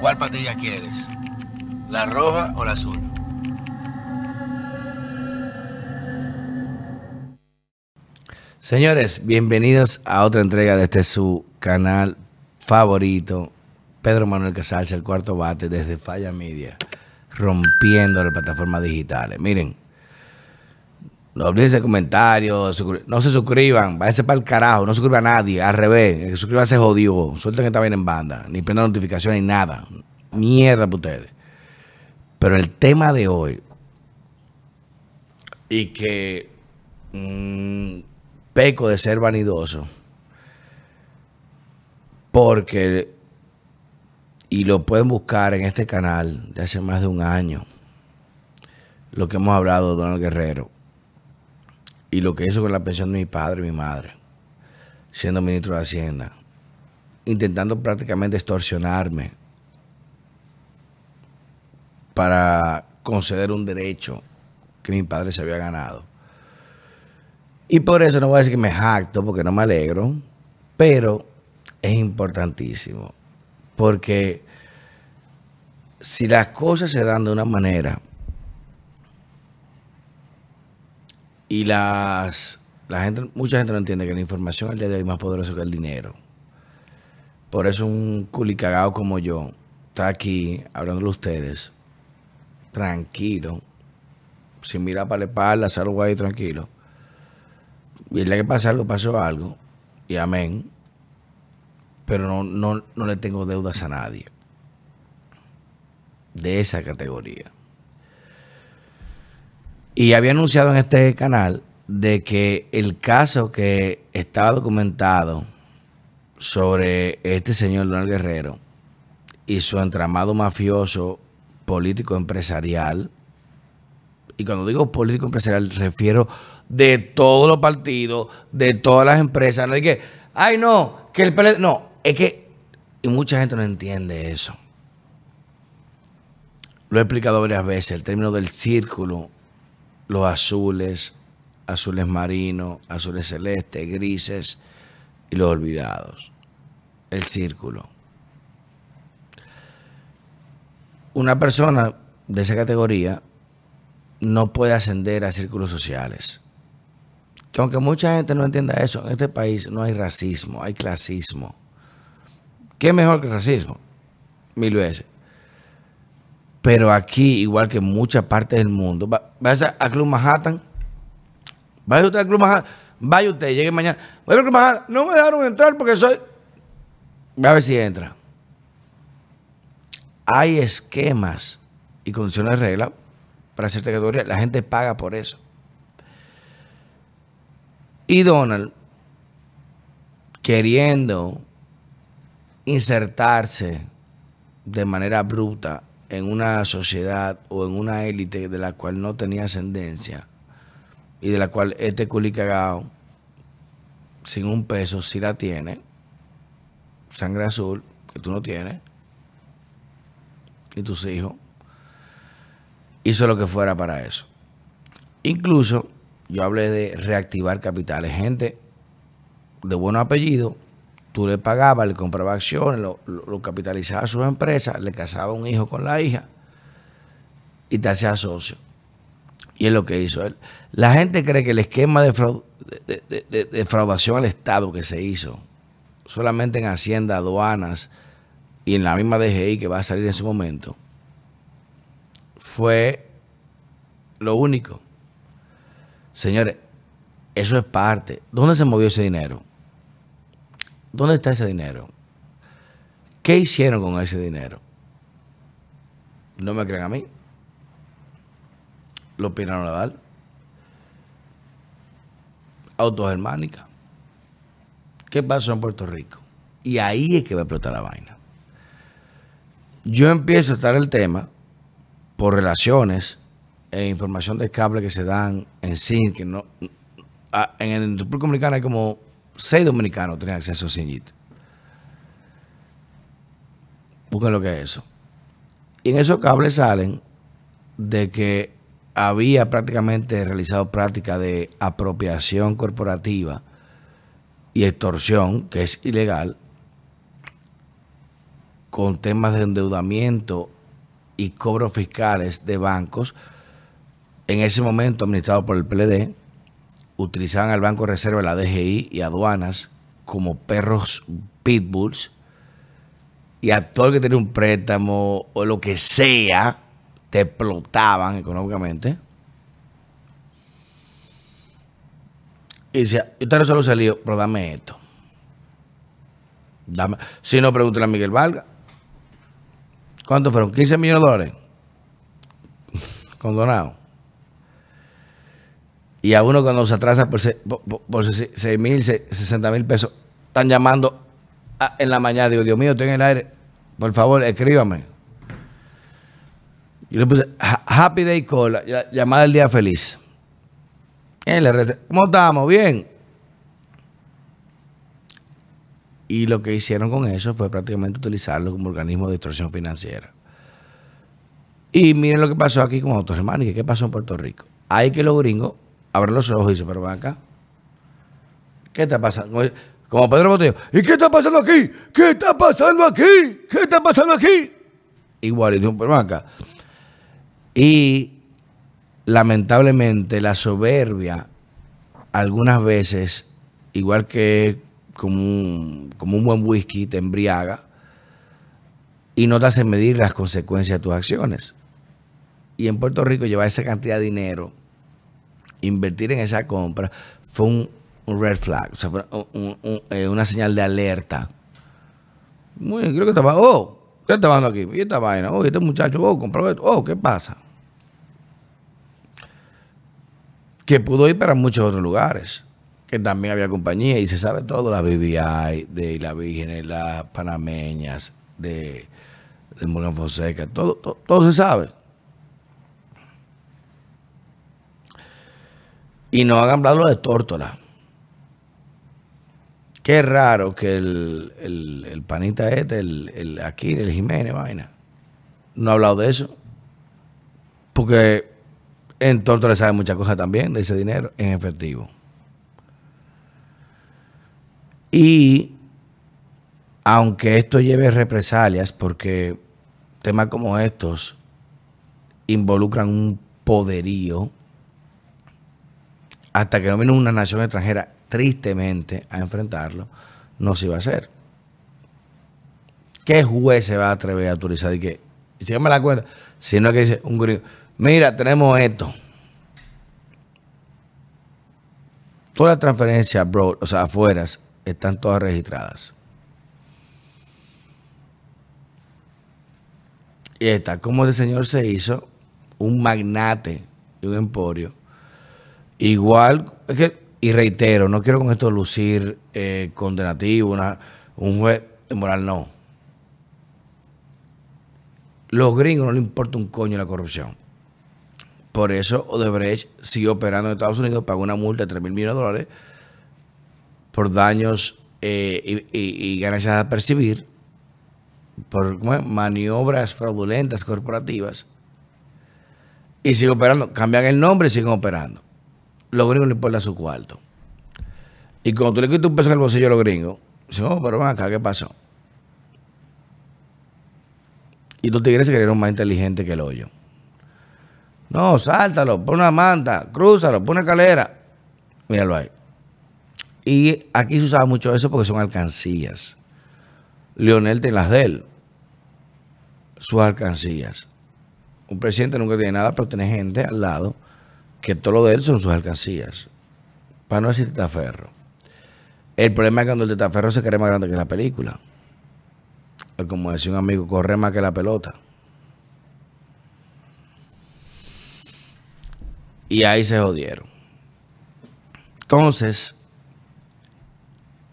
¿Cuál patilla quieres? ¿La roja o la azul? Señores, bienvenidos a otra entrega de este su canal favorito, Pedro Manuel Casals, el cuarto bate desde Falla Media, rompiendo las plataformas digitales. Miren, no olviden comentarios, no se suscriban, váyanse para el carajo, no suscriba a nadie, al revés, el que suscriba se jodió, suelten que está bien en banda, ni prenda notificaciones ni nada, mierda para ustedes. Pero el tema de hoy, y que mmm, peco de ser vanidoso, porque, y lo pueden buscar en este canal de hace más de un año, lo que hemos hablado de Donald Guerrero y lo que hizo con la pensión de mi padre y mi madre, siendo ministro de Hacienda, intentando prácticamente extorsionarme para conceder un derecho que mi padre se había ganado. Y por eso no voy a decir que me jacto, porque no me alegro, pero es importantísimo. Porque si las cosas se dan de una manera y las la gente, mucha gente no entiende que la información al día de hoy es más poderosa que el dinero. Por eso un culicagado como yo está aquí hablándole a ustedes, tranquilo, sin mirar para la espalda, hacer algo ahí tranquilo y el día que pasa algo, pasó algo. Y amén. Pero no, no, no le tengo deudas a nadie. De esa categoría. Y había anunciado en este canal de que el caso que estaba documentado sobre este señor Donald Guerrero y su entramado mafioso político empresarial, y cuando digo político empresarial refiero de todos los partidos, de todas las empresas. No es que, ay, no, que el PLD. No, es que. Y mucha gente no entiende eso. Lo he explicado varias veces, el término del círculo, los azules, azules marinos, azules celestes, grises y los olvidados. El círculo. Una persona de esa categoría no puede ascender a círculos sociales que aunque mucha gente no entienda eso, en este país no hay racismo, hay clasismo. ¿Qué mejor que el racismo? Mil veces. Pero aquí, igual que en muchas partes del mundo, vaya a Club Manhattan, vaya usted a Club Manhattan, vaya usted, llegue mañana, vaya a Club Manhattan, no me dejaron entrar porque soy... A ver si entra. Hay esquemas y condiciones de regla para cierta categoría. La gente paga por eso. Y Donald, queriendo insertarse de manera bruta en una sociedad o en una élite de la cual no tenía ascendencia y de la cual este culicagao sin un peso sí la tiene, sangre azul, que tú no tienes, y tus hijos, hizo lo que fuera para eso. Incluso yo hablé de reactivar capitales. Gente de buen apellido, tú le pagabas, le compraba acciones, lo, capitalizaba a su empresa, le casaba un hijo con la hija y te hacía socio. Y es lo que hizo él. La gente cree que el esquema de, de, defraudación al Estado que se hizo, solamente en Hacienda, aduanas y en la misma DGI que va a salir en ese momento, fue lo único. Señores, eso es parte. ¿Dónde se movió ese dinero? ¿Dónde está ese dinero? ¿Qué hicieron con ese dinero? No me creen a mí. Lo pidieron a dar. Autogermánica. ¿Qué pasó en Puerto Rico? Y ahí es que va a explotar la vaina. Yo empiezo a estar el tema por relaciones e información de cable que se dan en sí, que no, en el República Dominicana hay como seis dominicanos tienen acceso a CINIT. Busquen lo que es eso. Y en esos cables salen de que había prácticamente realizado práctica de apropiación corporativa y extorsión, que es ilegal, con temas de endeudamiento y cobros fiscales de bancos, en ese momento administrado por el PLD, utilizaban al Banco de Reserva, la DGI y aduanas como perros pitbulls y a todo el que tenía un préstamo o lo que sea, te explotaban económicamente. Y decía, usted no solo salió, pero dame esto. Dame. Si no, pregúntale a Miguel Valga. ¿Cuántos fueron? 15 millones de dólares. Condonado. Y a uno cuando se atrasa por, por, 6 mil, 60 mil pesos, están llamando en la mañana. Digo, Dios mío, estoy en el aire. Por favor, escríbame. Yo le puse Happy Day Call, llamada el día feliz. ¿Cómo estamos? Bien. Y lo que hicieron con eso fue prácticamente utilizarlo como organismo de extorsión financiera. Y miren lo que pasó aquí con Autos Hermanos. ¿Qué pasó en Puerto Rico? Hay que los gringos abren los ojos y dicen, pero ven acá. ¿Qué está pasando? Como Pedro Botello. ¿Y qué está pasando aquí? ¿Qué está pasando aquí? ¿Qué está pasando aquí? Igual, y pero ven acá. Y lamentablemente la soberbia algunas veces, igual que como un, como un buen whisky, te embriaga y no te hace medir las consecuencias de tus acciones. Y en Puerto Rico llevar esa cantidad de dinero, invertir en esa compra, fue un, red flag, o sea, fue eh, una señal de alerta. Muy bien, creo que estaba, oh, ¿qué está pasando aquí? ¿Y esta vaina? Oh, este muchacho, oh, compró esto, oh, ¿qué pasa? que pudo ir para muchos otros lugares, que también había compañía y se sabe todo, la BBI, de la Virgen, las panameñas, de, de Morgan Fonseca, todo, todo, se sabe. Y no hagan hablar de Tórtola. Qué raro que el, el, panita este, el, el aquí, el Jiménez, vaina, no ha hablado de eso. Porque en Torto le sabe muchas cosas también de ese dinero en efectivo. Y aunque esto lleve represalias, porque temas como estos involucran un poderío, hasta que no viene una nación extranjera tristemente a enfrentarlo, no se iba a hacer. ¿Qué juez se va a atrever a autorizar? Y que, si me la cuenta, si no es que dice un gringo, Mira, tenemos esto. Todas las transferencias, bro, o sea, afuera, están todas registradas. Y está como ese señor se hizo un magnate y un emporio. Igual, es que, y reitero, no quiero con esto lucir eh, condenativo, una, un juez moral, no. Los gringos no les importa un coño la corrupción. Por eso Odebrecht siguió operando en Estados Unidos, pagó una multa de 3 mil millones de dólares por daños eh, y, ganancias a percibir, por maniobras fraudulentas corporativas. Y sigue operando. Cambian el nombre y siguen operando. Los gringos no importa su cuarto. Y cuando tú le quitas un peso en el bolsillo a los gringos, dicen, oh, pero ven acá, ¿qué pasó? Y tú tigres se creyeron más inteligentes que el hoyo. No, sáltalo, pon una manta, crúzalo, pon una escalera. Míralo ahí. Y aquí se usaba mucho eso porque son alcancías. Lionel tiene las de él. Sus alcancías. Un presidente nunca tiene nada, pero tiene gente al lado que todo lo de él son sus alcancías. Para no decir tetaferro. El problema es cuando el tetaferro se cree más grande que la película. Como decía un amigo, corre más que la pelota. Y ahí se jodieron. Entonces,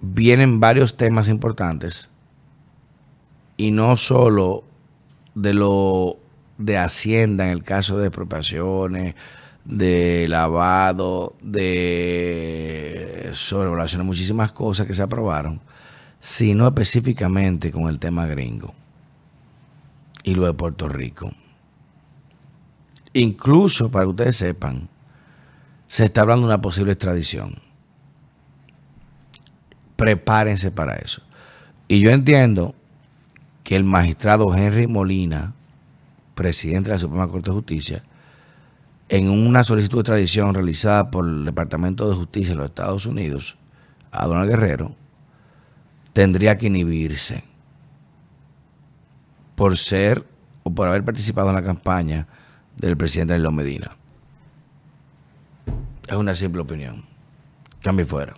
vienen varios temas importantes y no solo de lo de Hacienda en el caso de expropiaciones, de lavado, de sobrevaluaciones, muchísimas cosas que se aprobaron, sino específicamente con el tema gringo y lo de Puerto Rico. Incluso, para que ustedes sepan, se está hablando de una posible extradición. Prepárense para eso. Y yo entiendo que el magistrado Henry Molina, presidente de la Suprema Corte de Justicia, en una solicitud de extradición realizada por el Departamento de Justicia de los Estados Unidos a Donald Guerrero, tendría que inhibirse por ser o por haber participado en la campaña del presidente Danilo Medina. Es una simple opinión. Cambio fuera.